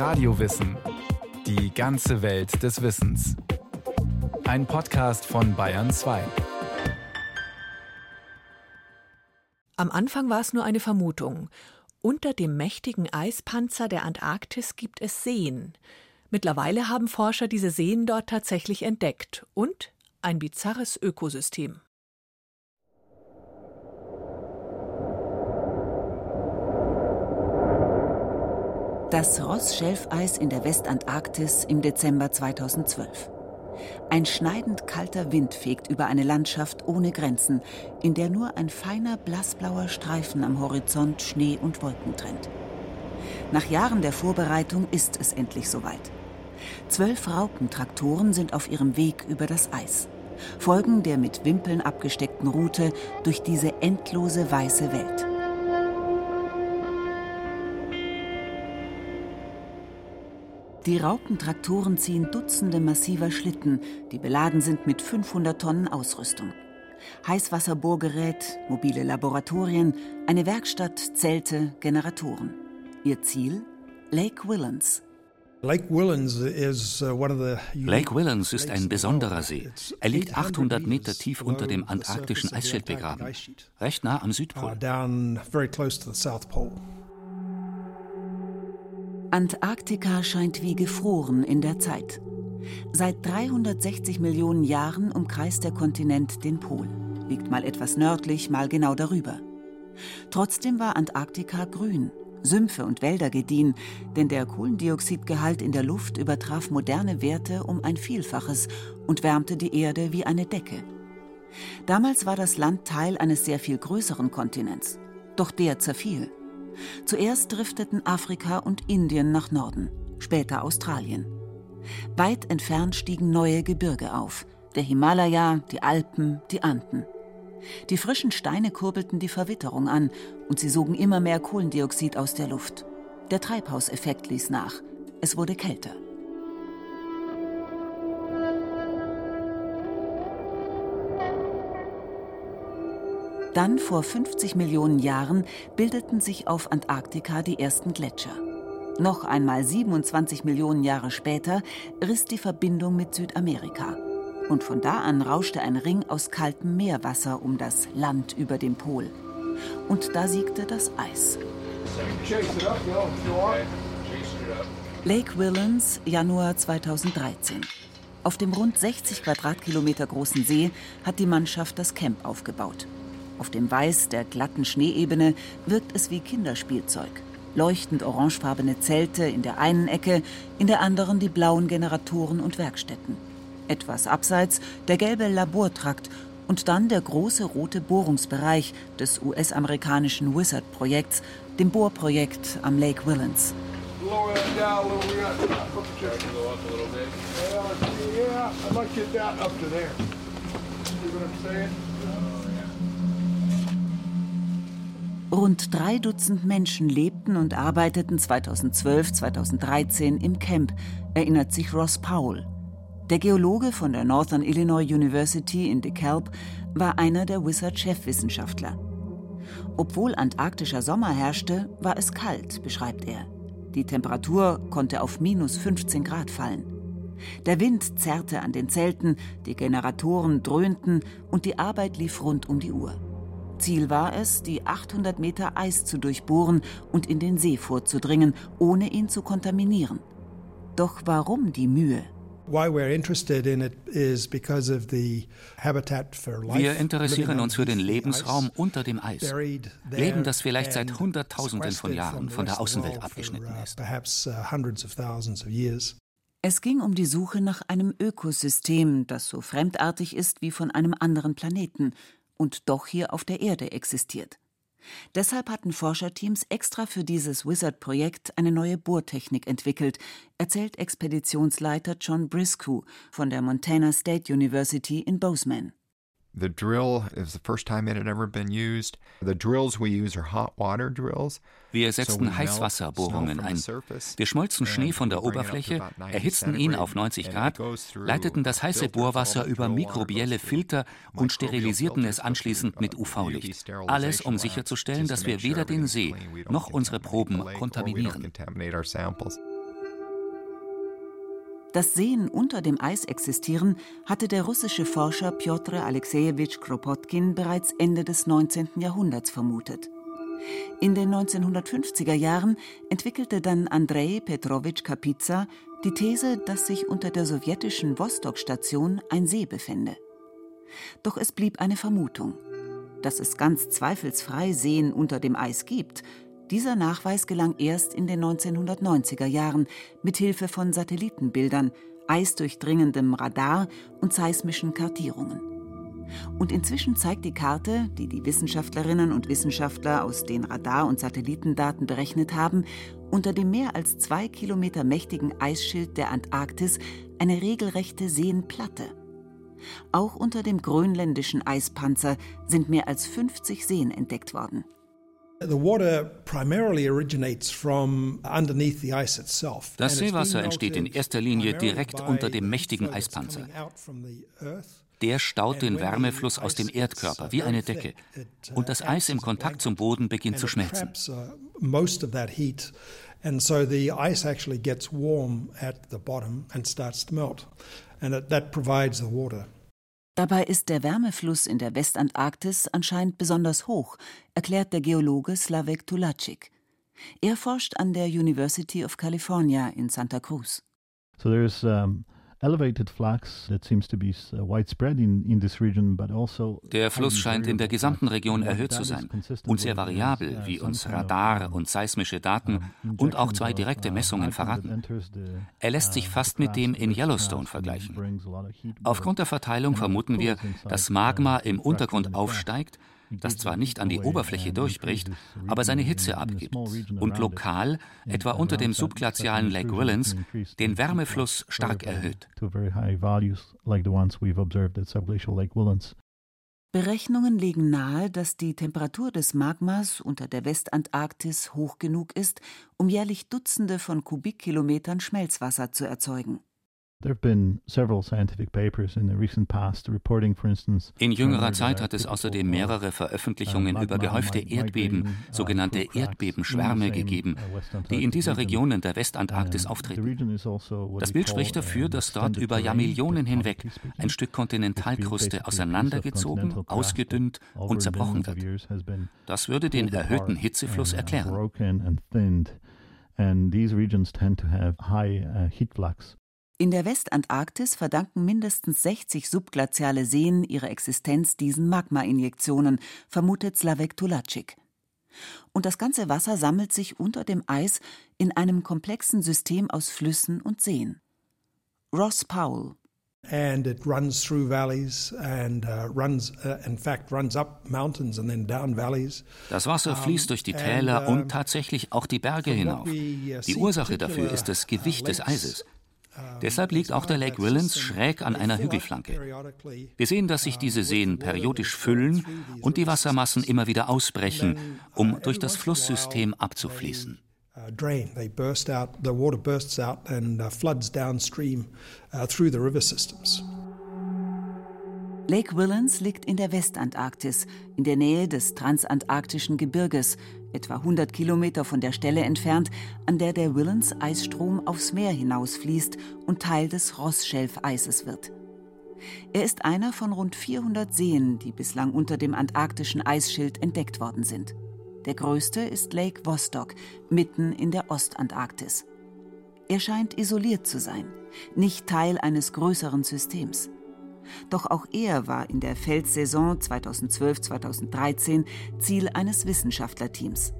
Radiowissen. Die ganze Welt des Wissens. Ein Podcast von Bayern 2. Am Anfang war es nur eine Vermutung. Unter dem mächtigen Eispanzer der Antarktis gibt es Seen. Mittlerweile haben Forscher diese Seen dort tatsächlich entdeckt und ein bizarres Ökosystem. Das Rossschelfeis in der Westantarktis im Dezember 2012. Ein schneidend kalter Wind fegt über eine Landschaft ohne Grenzen, in der nur ein feiner blassblauer Streifen am Horizont Schnee und Wolken trennt. Nach Jahren der Vorbereitung ist es endlich soweit. Zwölf Raupentraktoren sind auf ihrem Weg über das Eis, folgen der mit Wimpeln abgesteckten Route durch diese endlose weiße Welt. Die Raupentraktoren ziehen Dutzende massiver Schlitten, die beladen sind mit 500 Tonnen Ausrüstung. Heißwasserbohrgerät, mobile Laboratorien, eine Werkstatt, Zelte, Generatoren. Ihr Ziel? Lake Willans. Lake Willans uh, ist ein besonderer See. Er liegt 800 Meter tief unter dem antarktischen Eisschild begraben, recht nah am Südpol. Antarktika scheint wie gefroren in der Zeit. Seit 360 Millionen Jahren umkreist der Kontinent den Pol, liegt mal etwas nördlich, mal genau darüber. Trotzdem war Antarktika grün, Sümpfe und Wälder gediehen, denn der Kohlendioxidgehalt in der Luft übertraf moderne Werte um ein Vielfaches und wärmte die Erde wie eine Decke. Damals war das Land Teil eines sehr viel größeren Kontinents, doch der zerfiel. Zuerst drifteten Afrika und Indien nach Norden, später Australien. Weit entfernt stiegen neue Gebirge auf, der Himalaya, die Alpen, die Anden. Die frischen Steine kurbelten die Verwitterung an und sie sogen immer mehr Kohlendioxid aus der Luft. Der Treibhauseffekt ließ nach. Es wurde kälter. Dann, vor 50 Millionen Jahren, bildeten sich auf Antarktika die ersten Gletscher. Noch einmal 27 Millionen Jahre später riss die Verbindung mit Südamerika. Und von da an rauschte ein Ring aus kaltem Meerwasser um das Land über dem Pol. Und da siegte das Eis. Lake Willans, Januar 2013. Auf dem rund 60 Quadratkilometer großen See hat die Mannschaft das Camp aufgebaut. Auf dem Weiß der glatten Schneeebene wirkt es wie Kinderspielzeug. Leuchtend orangefarbene Zelte in der einen Ecke, in der anderen die blauen Generatoren und Werkstätten. Etwas abseits der gelbe Labortrakt und dann der große rote Bohrungsbereich des US-amerikanischen Wizard-Projekts, dem Bohrprojekt am Lake Willans. Rund drei Dutzend Menschen lebten und arbeiteten 2012, 2013 im Camp, erinnert sich Ross Powell. Der Geologe von der Northern Illinois University in DeKalb war einer der Wizard-Chefwissenschaftler. Obwohl antarktischer Sommer herrschte, war es kalt, beschreibt er. Die Temperatur konnte auf minus 15 Grad fallen. Der Wind zerrte an den Zelten, die Generatoren dröhnten und die Arbeit lief rund um die Uhr. Ziel war es, die 800 Meter Eis zu durchbohren und in den See vorzudringen, ohne ihn zu kontaminieren. Doch warum die Mühe? Wir interessieren uns für den Lebensraum unter dem Eis. Leben, das vielleicht seit Hunderttausenden von Jahren von der Außenwelt abgeschnitten ist. Uh, es ging um die Suche nach einem Ökosystem, das so fremdartig ist wie von einem anderen Planeten und doch hier auf der Erde existiert. Deshalb hatten Forscherteams extra für dieses Wizard-Projekt eine neue Bohrtechnik entwickelt, erzählt Expeditionsleiter John Briscoe von der Montana State University in Bozeman. The drill is the first time it had ever been used. The drills we use are hot water drills. Wir setzten Heißwasserbohrungen ein. Wir schmolzen Schnee von der Oberfläche, erhitzten ihn auf 90 Grad, leiteten das heiße Bohrwasser über mikrobielle Filter und sterilisierten es anschließend mit UV-Licht. Alles, um sicherzustellen, dass wir weder den See noch unsere Proben kontaminieren. Dass Seen unter dem Eis existieren, hatte der russische Forscher Pjotr Alexejewitsch Kropotkin bereits Ende des 19. Jahrhunderts vermutet. In den 1950er Jahren entwickelte dann Andrei Petrowitsch Kapitsa die These, dass sich unter der sowjetischen Vostok-Station ein See befände. Doch es blieb eine Vermutung. Dass es ganz zweifelsfrei Seen unter dem Eis gibt, dieser Nachweis gelang erst in den 1990er Jahren mit Hilfe von Satellitenbildern, eisdurchdringendem Radar und seismischen Kartierungen. Und inzwischen zeigt die Karte, die die Wissenschaftlerinnen und Wissenschaftler aus den Radar- und Satellitendaten berechnet haben, unter dem mehr als zwei Kilometer mächtigen Eisschild der Antarktis eine regelrechte Seenplatte. Auch unter dem grönländischen Eispanzer sind mehr als 50 Seen entdeckt worden. Das Seewasser entsteht in erster Linie direkt unter dem mächtigen Eispanzer. Der staut den Wärmefluss aus dem Erdkörper wie eine Decke und das Eis im Kontakt zum Boden beginnt zu schmelzen. And so the ice actually gets warm at the bottom and starts to melt. And that provides the water. Dabei ist der Wärmefluss in der Westantarktis anscheinend besonders hoch, erklärt der Geologe Slavek Tulacic. Er forscht an der University of California in Santa Cruz. So there's um also der Fluss scheint in der gesamten Region erhöht zu sein und sehr variabel, wie uns Radar und seismische Daten und auch zwei direkte Messungen verraten. Er lässt sich fast mit dem in Yellowstone vergleichen. Aufgrund der Verteilung vermuten wir, dass Magma im Untergrund aufsteigt das zwar nicht an die Oberfläche durchbricht, aber seine Hitze abgibt und lokal, etwa unter dem subglazialen Lake Willens, den Wärmefluss stark erhöht. Berechnungen legen nahe, dass die Temperatur des Magmas unter der Westantarktis hoch genug ist, um jährlich Dutzende von Kubikkilometern Schmelzwasser zu erzeugen. In jüngerer Zeit hat es außerdem mehrere Veröffentlichungen uh, über gehäufte Erdbeben, uh, sogenannte Erdbebenschwärme, gegeben, uh, die in dieser Region in der Westantarktis auftreten. Also das Bild spricht dafür, dass dort über Jahrmillionen hinweg ein Stück Kontinentalkruste auseinandergezogen, ausgedünnt und zerbrochen wird. Das würde den erhöhten Hitzefluss erklären. And these regions tend to have high uh, heat flux. In der Westantarktis verdanken mindestens 60 subglaziale Seen ihre Existenz diesen Magma-Injektionen, vermutet Slavek Tulacic. Und das ganze Wasser sammelt sich unter dem Eis in einem komplexen System aus Flüssen und Seen. Ross Powell and it runs through valleys and uh, runs uh, in fact runs up mountains and then down valleys. Das Wasser fließt durch die Täler und tatsächlich auch die Berge hinauf. Uh, die Ursache dafür ist das Gewicht des Eises. Deshalb liegt auch der Lake Willens schräg an einer Hügelflanke. Wir sehen, dass sich diese Seen periodisch füllen und die Wassermassen immer wieder ausbrechen, um durch das Flusssystem abzufließen. Lake Willens liegt in der Westantarktis, in der Nähe des transantarktischen Gebirges, etwa 100 Kilometer von der Stelle entfernt, an der der Willens-Eisstrom aufs Meer hinausfließt und Teil des Rossschelfeises wird. Er ist einer von rund 400 Seen, die bislang unter dem antarktischen Eisschild entdeckt worden sind. Der größte ist Lake Vostok, mitten in der Ostantarktis. Er scheint isoliert zu sein, nicht Teil eines größeren Systems. Doch auch er war in der Feldsaison 2012-2013 Ziel eines Wissenschaftlerteams.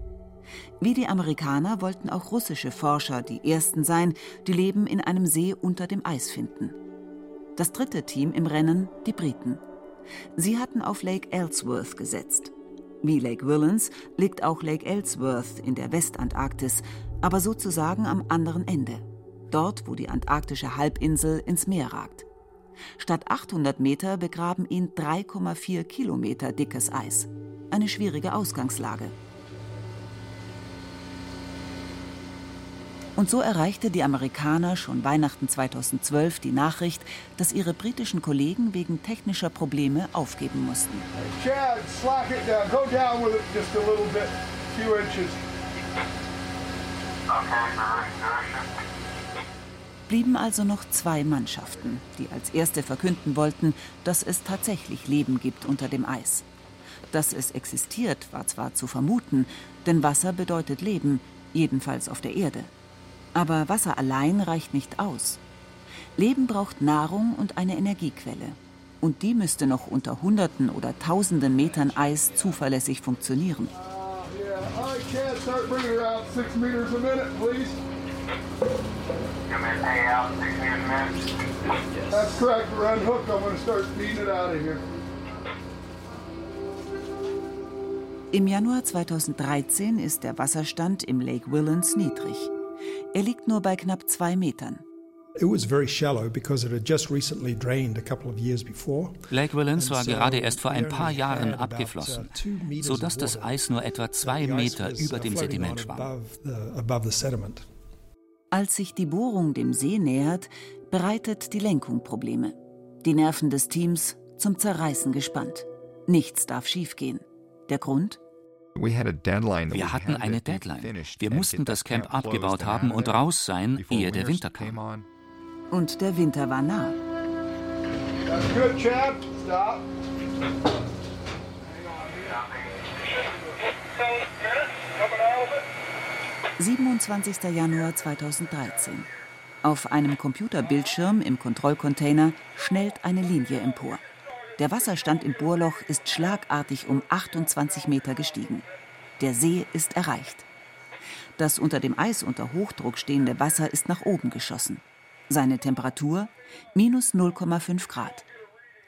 Wie die Amerikaner wollten auch russische Forscher die ersten sein, die Leben in einem See unter dem Eis finden. Das dritte Team im Rennen die Briten. Sie hatten auf Lake Ellsworth gesetzt. Wie Lake Willens liegt auch Lake Ellsworth in der Westantarktis, aber sozusagen am anderen Ende. Dort, wo die antarktische Halbinsel ins Meer ragt. Statt 800 Meter begraben ihn 3,4 Kilometer dickes Eis. Eine schwierige Ausgangslage. Und so erreichte die Amerikaner schon Weihnachten 2012 die Nachricht, dass ihre britischen Kollegen wegen technischer Probleme aufgeben mussten. Okay, blieben also noch zwei Mannschaften, die als erste verkünden wollten, dass es tatsächlich Leben gibt unter dem Eis. Dass es existiert, war zwar zu vermuten, denn Wasser bedeutet Leben, jedenfalls auf der Erde. Aber Wasser allein reicht nicht aus. Leben braucht Nahrung und eine Energiequelle. Und die müsste noch unter Hunderten oder Tausenden Metern Eis zuverlässig funktionieren. That's correct. We're unhooked. I'm going to start speeding it out of here. Im Januar 2013 ist der Wasserstand im Lake Willens niedrig. Er liegt nur bei knapp zwei Metern. Lake Willens war gerade erst vor ein paar Jahren abgeflossen, sodass das Eis nur etwa zwei Meter über dem Sediment schwamm. Als sich die Bohrung dem See nähert, bereitet die Lenkung Probleme. Die Nerven des Teams zum Zerreißen gespannt. Nichts darf schiefgehen. Der Grund? Wir hatten eine Deadline. Wir mussten das Camp abgebaut haben und raus sein, ehe der Winter kam. Und der Winter war nah. 27. Januar 2013. Auf einem Computerbildschirm im Kontrollcontainer schnellt eine Linie empor. Der Wasserstand im Bohrloch ist schlagartig um 28 Meter gestiegen. Der See ist erreicht. Das unter dem Eis unter Hochdruck stehende Wasser ist nach oben geschossen. Seine Temperatur minus 0,5 Grad.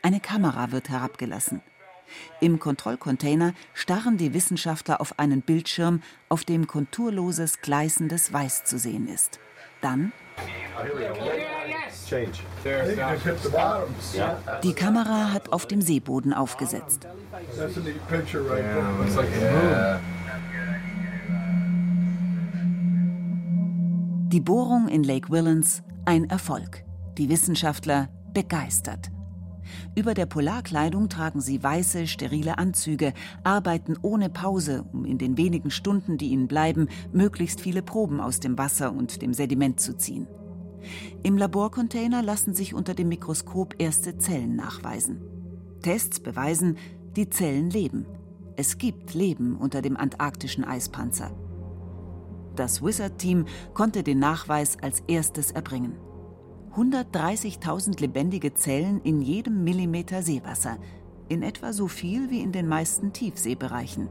Eine Kamera wird herabgelassen. Im Kontrollcontainer starren die Wissenschaftler auf einen Bildschirm, auf dem konturloses, gleißendes Weiß zu sehen ist. Dann die Kamera hat auf dem Seeboden aufgesetzt. Die Bohrung in Lake Willens ein Erfolg. Die Wissenschaftler begeistert. Über der Polarkleidung tragen sie weiße, sterile Anzüge, arbeiten ohne Pause, um in den wenigen Stunden, die ihnen bleiben, möglichst viele Proben aus dem Wasser und dem Sediment zu ziehen. Im Laborcontainer lassen sich unter dem Mikroskop erste Zellen nachweisen. Tests beweisen, die Zellen leben. Es gibt Leben unter dem antarktischen Eispanzer. Das Wizard-Team konnte den Nachweis als erstes erbringen. 130.000 lebendige Zellen in jedem Millimeter Seewasser, in etwa so viel wie in den meisten Tiefseebereichen.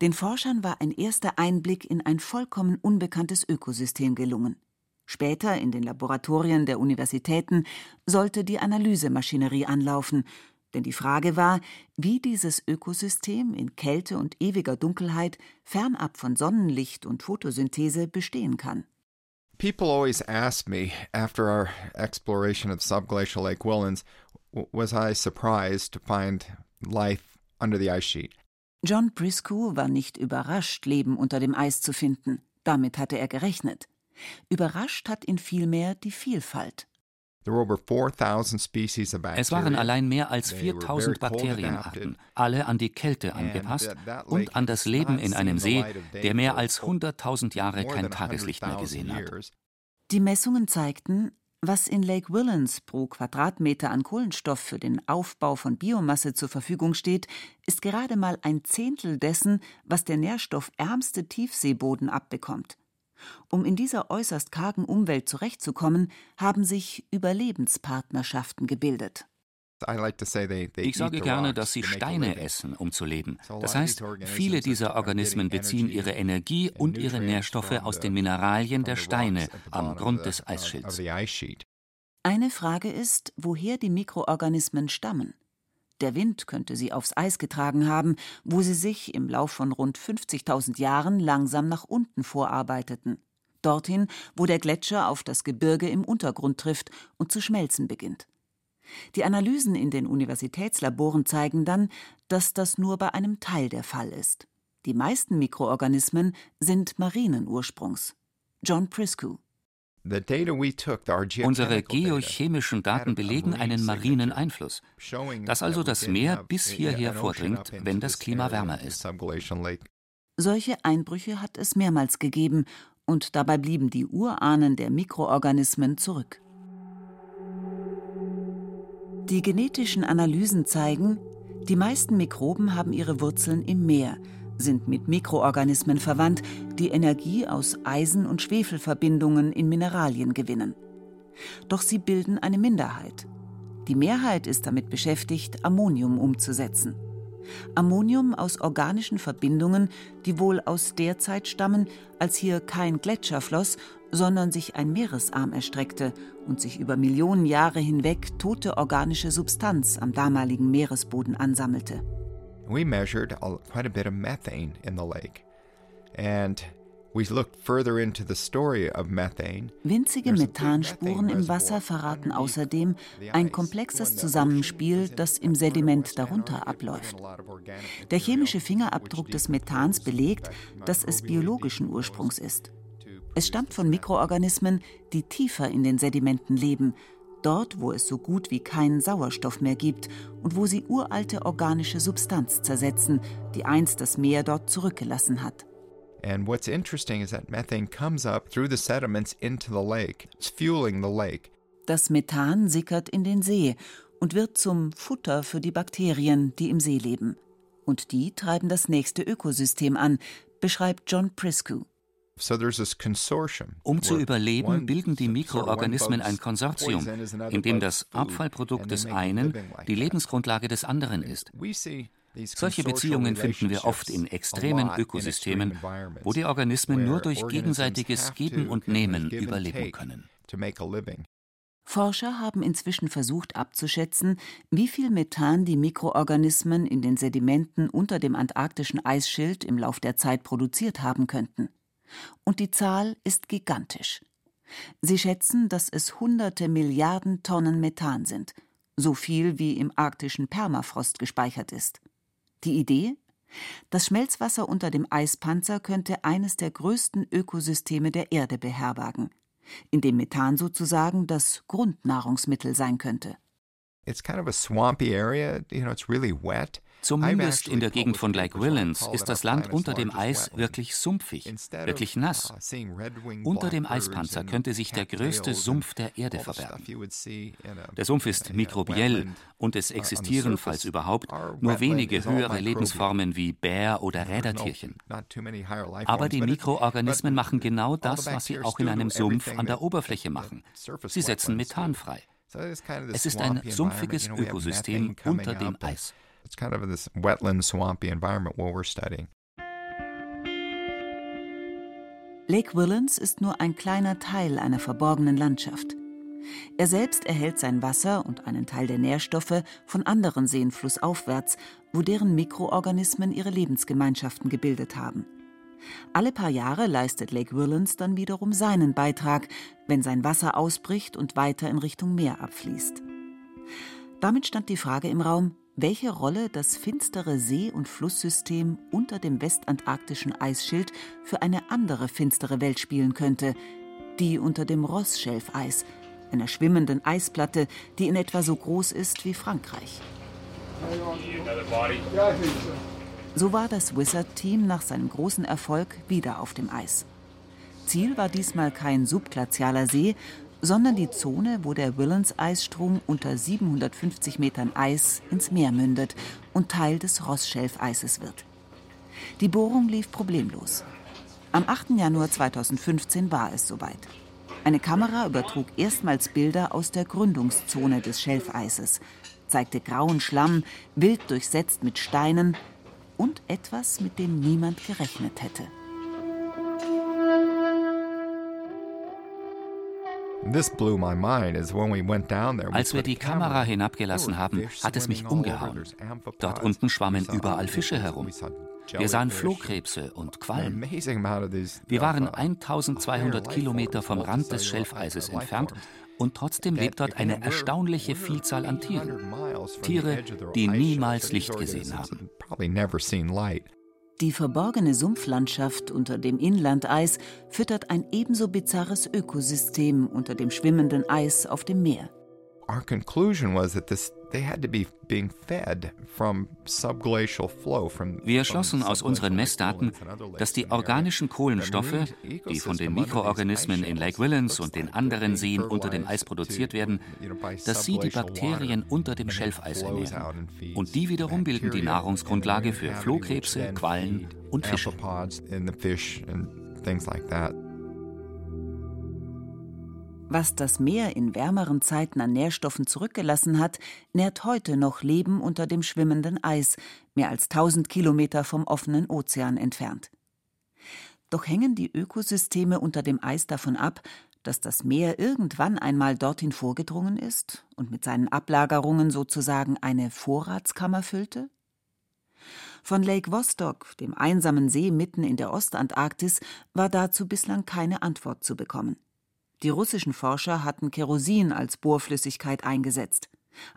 Den Forschern war ein erster Einblick in ein vollkommen unbekanntes Ökosystem gelungen. Später in den Laboratorien der Universitäten sollte die Analysemaschinerie anlaufen, denn die Frage war, wie dieses Ökosystem in Kälte und ewiger Dunkelheit fernab von Sonnenlicht und Photosynthese bestehen kann. People always ask me after our exploration of subglacial Lake Willens, was I surprised to find life under the ice sheet? John Briscoe war nicht überrascht, Leben unter dem Eis zu finden. Damit hatte er gerechnet. Überrascht hat ihn vielmehr die Vielfalt. Es waren allein mehr als 4000 Bakterienarten, alle an die Kälte angepasst und an das Leben in einem See, der mehr als 100.000 Jahre kein Tageslicht mehr gesehen hat. Die Messungen zeigten, was in Lake Willens pro Quadratmeter an Kohlenstoff für den Aufbau von Biomasse zur Verfügung steht, ist gerade mal ein Zehntel dessen, was der nährstoffärmste Tiefseeboden abbekommt. Um in dieser äußerst kargen Umwelt zurechtzukommen, haben sich Überlebenspartnerschaften gebildet. Ich sage gerne, dass sie Steine essen, um zu leben. Das heißt, viele dieser Organismen beziehen ihre Energie und ihre Nährstoffe aus den Mineralien der Steine am Grund des Eisschilds. Eine Frage ist, woher die Mikroorganismen stammen. Der Wind könnte sie aufs Eis getragen haben, wo sie sich im Lauf von rund 50.000 Jahren langsam nach unten vorarbeiteten. Dorthin, wo der Gletscher auf das Gebirge im Untergrund trifft und zu schmelzen beginnt. Die Analysen in den Universitätslaboren zeigen dann, dass das nur bei einem Teil der Fall ist. Die meisten Mikroorganismen sind marinen Ursprungs. John Priscu Unsere geochemischen Daten belegen einen marinen Einfluss, dass also das Meer bis hierher vordringt, wenn das Klima wärmer ist. Solche Einbrüche hat es mehrmals gegeben Und dabei blieben die Urahnen der Mikroorganismen zurück. Die genetischen Analysen zeigen, die meisten Mikroben haben ihre Wurzeln im Meer, sind mit Mikroorganismen verwandt, die Energie aus Eisen- und Schwefelverbindungen in Mineralien gewinnen. Doch sie bilden eine Minderheit. Die Mehrheit ist damit beschäftigt, Ammonium umzusetzen. Ammonium aus organischen Verbindungen, die wohl aus der Zeit stammen, als hier kein Gletscher floss, sondern sich ein Meeresarm erstreckte und sich über Millionen Jahre hinweg tote organische Substanz am damaligen Meeresboden ansammelte. We measured quite a bit of methane in the lake. And Winzige Methanspuren im Wasser verraten außerdem ein komplexes Zusammenspiel, das im Sediment darunter abläuft. Der chemische Fingerabdruck des Methans belegt, dass es biologischen Ursprungs ist. Es stammt von Mikroorganismen, die tiefer in den Sedimenten leben, dort, wo es so gut wie keinen Sauerstoff mehr gibt und wo sie uralte organische Substanz zersetzen, die einst das Meer dort zurückgelassen hat. And what's interesting is that methane comes up through the sediments into the lake. It's fueling the lake. Das Methan sickert in den See und wird zum Futter für die Bakterien, die im See leben. Und die treiben das nächste Ökosystem an, beschreibt John Priscu. Um zu überleben, bilden die Mikroorganismen ein Konsortium, in dem das Abfallprodukt des einen die Lebensgrundlage des anderen ist. Solche Beziehungen finden wir oft in extremen Ökosystemen, wo die Organismen nur durch gegenseitiges Geben und Nehmen überleben können. Forscher haben inzwischen versucht abzuschätzen, wie viel Methan die Mikroorganismen in den Sedimenten unter dem antarktischen Eisschild im Lauf der Zeit produziert haben könnten. Und die Zahl ist gigantisch. Sie schätzen, dass es hunderte Milliarden Tonnen Methan sind, so viel wie im arktischen Permafrost gespeichert ist. Die Idee? Das Schmelzwasser unter dem Eispanzer könnte eines der größten Ökosysteme der Erde beherbergen, in dem Methan sozusagen das Grundnahrungsmittel sein könnte. Zumindest in der Gegend von Lake Willens ist das Land unter dem Eis wirklich sumpfig, wirklich nass. Uh, unter dem Eispanzer könnte sich der größte Sumpf der Erde verbergen. Der Sumpf ist mikrobiell und es existieren, falls überhaupt, nur wenige höhere Lebensformen wie Bär oder Rädertierchen. Aber die Mikroorganismen machen genau das, was sie auch in einem Sumpf an der Oberfläche machen. Sie setzen Methan frei. Es ist ein sumpfiges Ökosystem unter dem Eis. It's kind of this wetland, swampy environment where we're studying. Lake Willens ist nur ein kleiner Teil einer verborgenen Landschaft. Er selbst erhält sein Wasser und einen Teil der Nährstoffe von anderen Seen flussaufwärts, wo deren Mikroorganismen ihre Lebensgemeinschaften gebildet haben. Alle paar Jahre leistet Lake Willens dann wiederum seinen Beitrag, wenn sein Wasser ausbricht und weiter in Richtung Meer abfließt. Damit stand die Frage im Raum, welche Rolle das finstere See- und Flusssystem unter dem westantarktischen Eisschild für eine andere finstere Welt spielen könnte, die unter dem Rossschelfeis, einer schwimmenden Eisplatte, die in etwa so groß ist wie Frankreich. So war das Wizard-Team nach seinem großen Erfolg wieder auf dem Eis. Ziel war diesmal kein subglazialer See, sondern die Zone, wo der Willens-Eisstrom unter 750 Metern Eis ins Meer mündet und Teil des Rossschelfeises wird. Die Bohrung lief problemlos. Am 8. Januar 2015 war es soweit. Eine Kamera übertrug erstmals Bilder aus der Gründungszone des Schelfeises, zeigte grauen Schlamm, wild durchsetzt mit Steinen und etwas, mit dem niemand gerechnet hätte. Als wir die Kamera hinabgelassen haben, hat es mich umgehauen. Dort unten schwammen überall Fische herum. Wir sahen Flohkrebse und Quallen. Wir waren 1200 Kilometer vom Rand des Schelfeises entfernt und trotzdem lebt dort eine erstaunliche Vielzahl an Tieren. Tiere, die niemals Licht gesehen haben. Die verborgene Sumpflandschaft unter dem Inlandeis füttert ein ebenso bizarres Ökosystem unter dem schwimmenden Eis auf dem Meer. our conclusion was that this wir schlossen aus unseren Messdaten, dass die organischen Kohlenstoffe, die von den Mikroorganismen in Lake Willens und den anderen Seen unter dem Eis produziert werden, dass sie die Bakterien unter dem Schelfeis ernähren. Und die wiederum bilden die Nahrungsgrundlage für Flohkrebse, Quallen und Fische. Was das Meer in wärmeren Zeiten an Nährstoffen zurückgelassen hat, nährt heute noch Leben unter dem schwimmenden Eis, mehr als 1000 Kilometer vom offenen Ozean entfernt. Doch hängen die Ökosysteme unter dem Eis davon ab, dass das Meer irgendwann einmal dorthin vorgedrungen ist und mit seinen Ablagerungen sozusagen eine Vorratskammer füllte? Von Lake Vostok, dem einsamen See mitten in der Ostantarktis, war dazu bislang keine Antwort zu bekommen. Die russischen Forscher hatten Kerosin als Bohrflüssigkeit eingesetzt.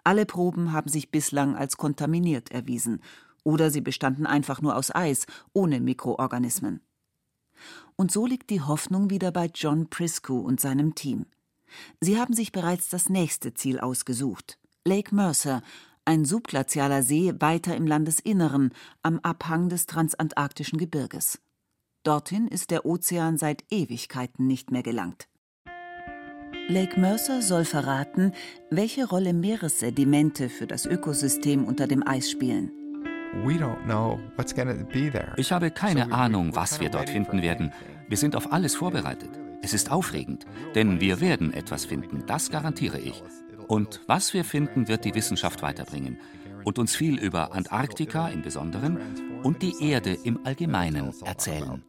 Alle Proben haben sich bislang als kontaminiert erwiesen, oder sie bestanden einfach nur aus Eis, ohne Mikroorganismen. Und so liegt die Hoffnung wieder bei John Prisco und seinem Team. Sie haben sich bereits das nächste Ziel ausgesucht: Lake Mercer, ein subglazialer See weiter im Landesinneren, am Abhang des transantarktischen Gebirges. Dorthin ist der Ozean seit Ewigkeiten nicht mehr gelangt. Lake Mercer soll verraten, welche Rolle Meeressedimente für das Ökosystem unter dem Eis spielen. Ich habe keine Ahnung, was wir dort finden werden. Wir sind auf alles vorbereitet. Es ist aufregend, denn wir werden etwas finden, das garantiere ich. Und was wir finden, wird die Wissenschaft weiterbringen und uns viel über Antarktika im Besonderen und die Erde im Allgemeinen erzählen.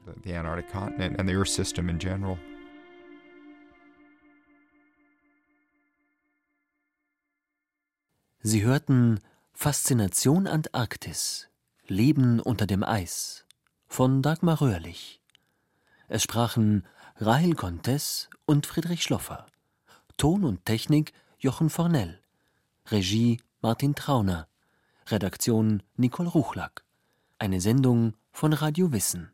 Sie hörten Faszination Antarktis Leben unter dem Eis von Dagmar Röhrlich. Es sprachen Rahel Contes und Friedrich Schloffer. Ton und Technik Jochen Fornell. Regie Martin Trauner. Redaktion Nicole Ruchlack. Eine Sendung von Radio Wissen.